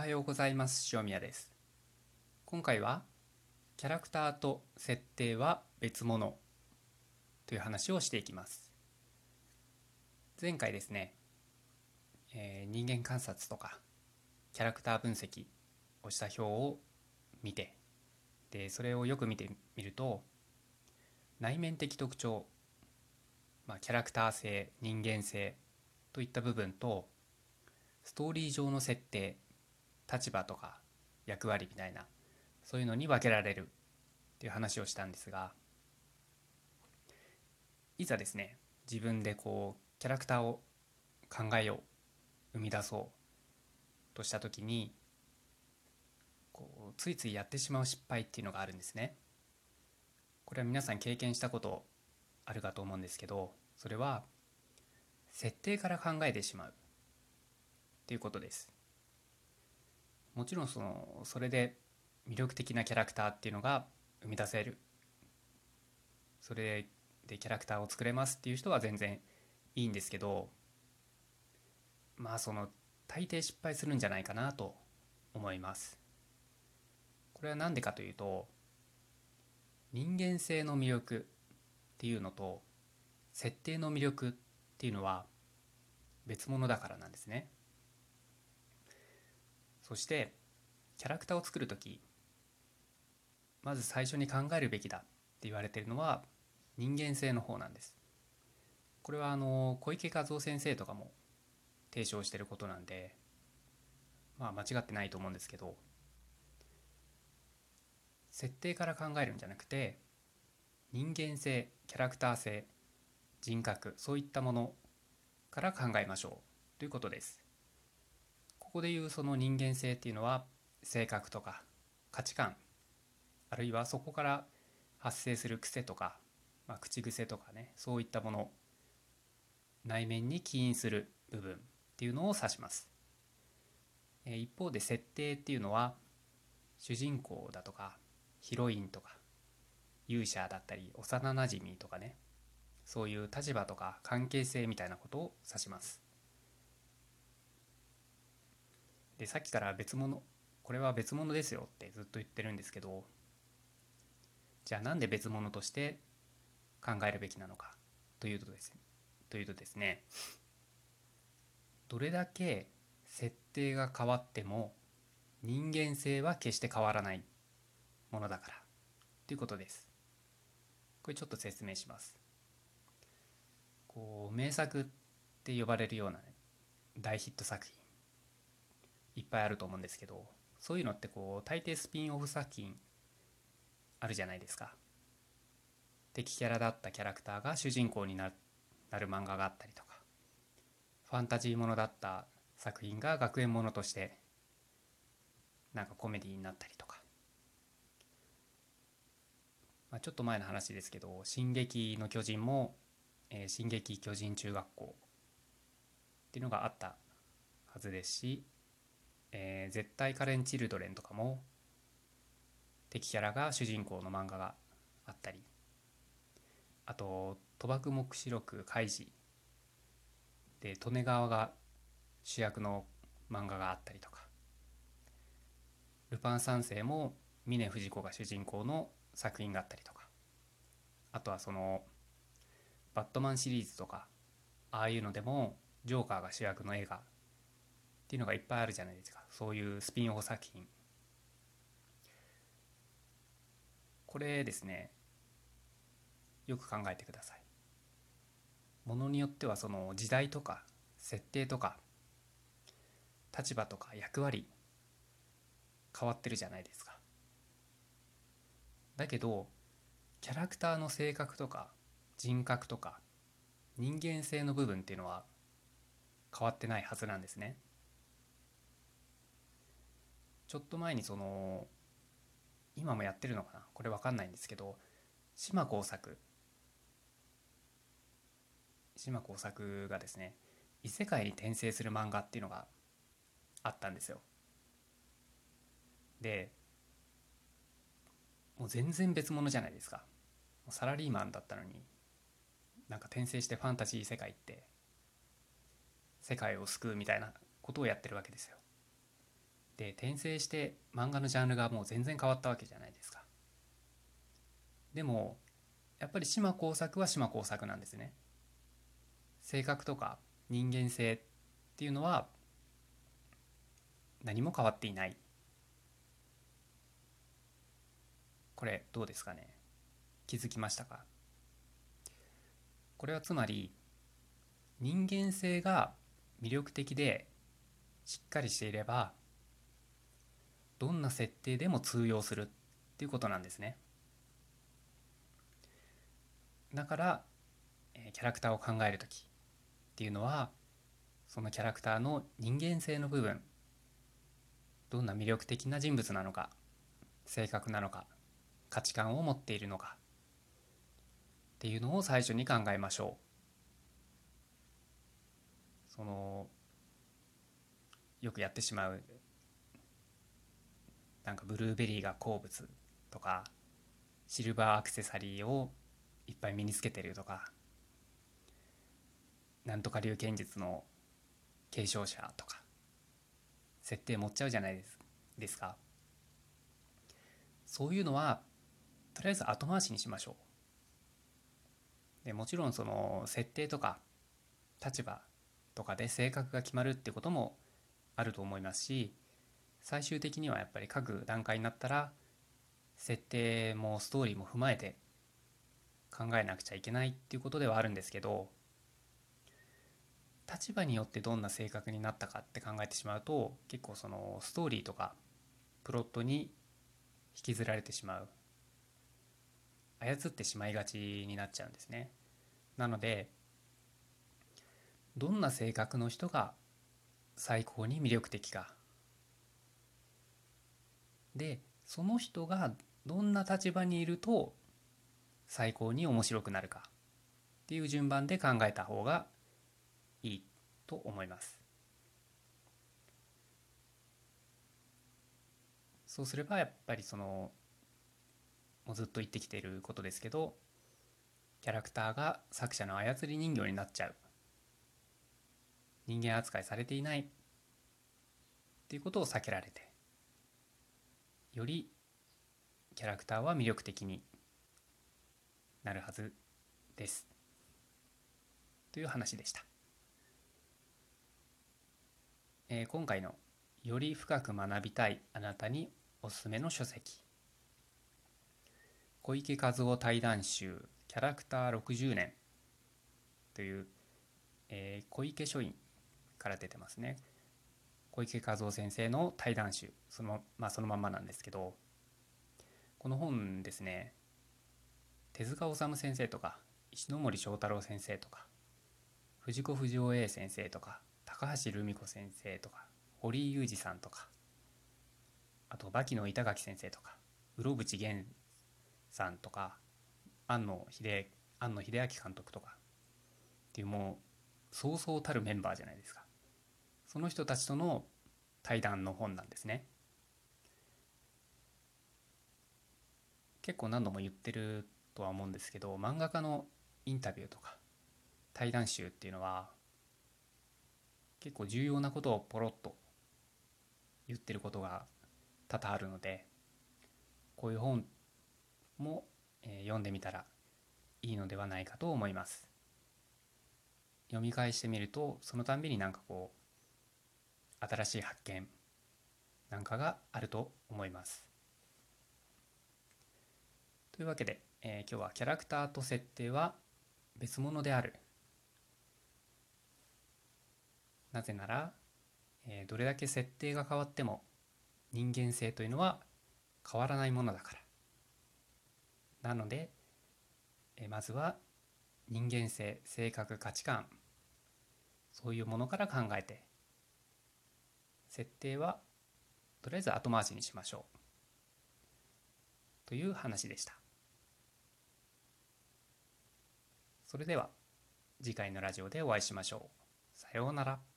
はようございます。塩宮です。今回はキャラクターと設定は別物という話をしていきます。前回ですね、えー人間観察とかキャラクター分析をした表を見てでそれをよく見てみると内面的特徴、まあ、キャラクター性人間性といった部分とストーリー上の設定立場とか役割みたいなそういうのに分けられるっていう話をしたんですがいざですね自分でこうキャラクターを考えよう生み出そうとした時にこうついついやってしまう失敗っていうのがあるんですね。これは皆さん経験したことあるかと思うんですけどそれは設定から考えてしまうっていうことですもちろんそのそれで魅力的なキャラクターっていうのが生み出せる。それでキャラクターを作れますっていう人は全然いいんですけどまあその大抵失敗するんじゃないかなと思います。これは何でかというと人間性の魅力っていうのと設定の魅力っていうのは別物だからなんですね。そしてキャラクターを作る時まず最初に考えるべきだって言われてるのは人間性の方なんです。これはあの小池和夫先生とかも提唱してることなんでまあ間違ってないと思うんですけど設定から考えるんじゃなくて人間性キャラクター性人格そういったものから考えましょうということです。ここでいうその人間性っていうのは性格とか価値観あるいはそこから発生する癖とか、まあ、口癖とかねそういったもの内面に起因する部分っていうのを指します。一方で設定っていうのは主人公だとかヒロインとか勇者だったり幼なじみとかねそういう立場とか関係性みたいなことを指します。でさっきから別物これは別物ですよってずっと言ってるんですけどじゃあなんで別物として考えるべきなのかというとですねというとですねどれだけ設定が変わっても人間性は決して変わらないものだからということです。これちょっと説明します。こう名作って呼ばれるような、ね、大ヒット作品ぱいあると思うんですけどそういうのってこう大抵スピンオフ作品あるじゃないですか。敵キャラだったキャラクターが主人公になる漫画があったりとかファンタジーものだった作品が学園ものとしてなんかコメディになったりとか、まあ、ちょっと前の話ですけど「進撃の巨人」も「えー、進撃巨人中学校」っていうのがあったはずですし「えー、絶対カレン・チルドレン」とかも敵キャラが主人公の漫画があったりあと「賭博黙示録カイジ」で利根川が主役の漫画があったりとか。ルパン三世も峰不二子が主人公の作品があったりとか。あとはそのバットマンシリーズとかああいうのでもジョーカーが主役の映画っていうのがいっぱいあるじゃないですかそういうスピンオフ作品これですねよく考えてくださいものによってはその時代とか設定とか立場とか役割変わってるじゃないですか。だけどキャラクターの性格とか人格とか人間性の部分っていうのは変わってないはずなんですね。ちょっと前にその今もやってるのかな？これ分かんないんですけど島耕作島耕作がですね異世界に転生する漫画っていうのがあったんですよ。でもう全然別物じゃないですか。サラリーマンだったのになんか転生してファンタジー世界って世界を救うみたいなことをやってるわけですよ。で転生して漫画のジャンルがもう全然変わったわけじゃないですか。でもやっぱり島耕作は島耕作なんですね。性格とか人間性っていうのは何も変わっていない。これどうですかね。気づきましたか？これはつまり人間性が魅力的でしっかりしていればどんな設定でも通用するっていうことなんですね。だからキャラクターを考える時っていうのはそのキャラクターの人間性の部分どんな魅力的な人物なのか性格なのか価値観を持っているのかっていうのを最初に考えましょう。そのよくやってしまうなんかブルーベリーが好物とかシルバーアクセサリーをいっぱい身につけてるとかなんとか流剣術の継承者とか設定持っちゃうじゃないですですか。そういうのはとりあえず後回しにしましょう。でもちろんその設定とか立場とかで性格が決まるってこともあると思いますし最終的にはやっぱり各段階になったら設定もストーリーも踏まえて考えなくちゃいけないっていうことではあるんですけど立場によってどんな性格になったかって考えてしまうと結構そのストーリーとかプロットに引きずられてしまう。操ってしまいがちになっちゃうんですね。なのでどんな性格の人が最高に魅力的か。でその人がどんな立場にいると最高に面白くなるかっていう順番で考えた方がいいと思います。そうすればやっぱりそのもうずっと言ってきていることですけどキャラクターが作者の操り人形になっちゃう。人間扱いされていないっていうことを避けられてよりキャラクターは魅力的になるはずです。という話でした、えー、今回の「より深く学びたいあなたにおすすめの書籍」小池和夫対談集「キャラクター60年」という、えー、小池書院から出てますね。小池和夫先生の対談集その,、まあ、そのまんまなんですけどこの本ですね手塚治虫先生とか石森章太郎先生とか藤子不二雄 A 先生とか高橋留美子先生とか堀井裕二さんとかあと牧野板垣先生とか室伏源さんとか庵野秀庵野秀明監督とかっていうもうそうそうたるメンバーじゃないですか。その人たちとの対談の本なんですね。結構何度も言ってるとは思うんですけど漫画家のインタビューとか対談集っていうのは結構重要なことをポロッと言ってることが多々あるのでこういう本も、読んでみたらいいのではないかと思います。読み返してみるとそのたんびになんかこう新しい発見。なんかがあると思います。というわけで、えー、今日はキャラクターと設定は別物である。なぜなら、えー、どれだけ設定が変わっても人間性というのは変わらないものだから。なので、えまずは人間性性格価値観そういうものから考えて設定はとりあえず後回しにしましょう。という話でした。それでは次回のラジオでお会いしましょう。さようなら。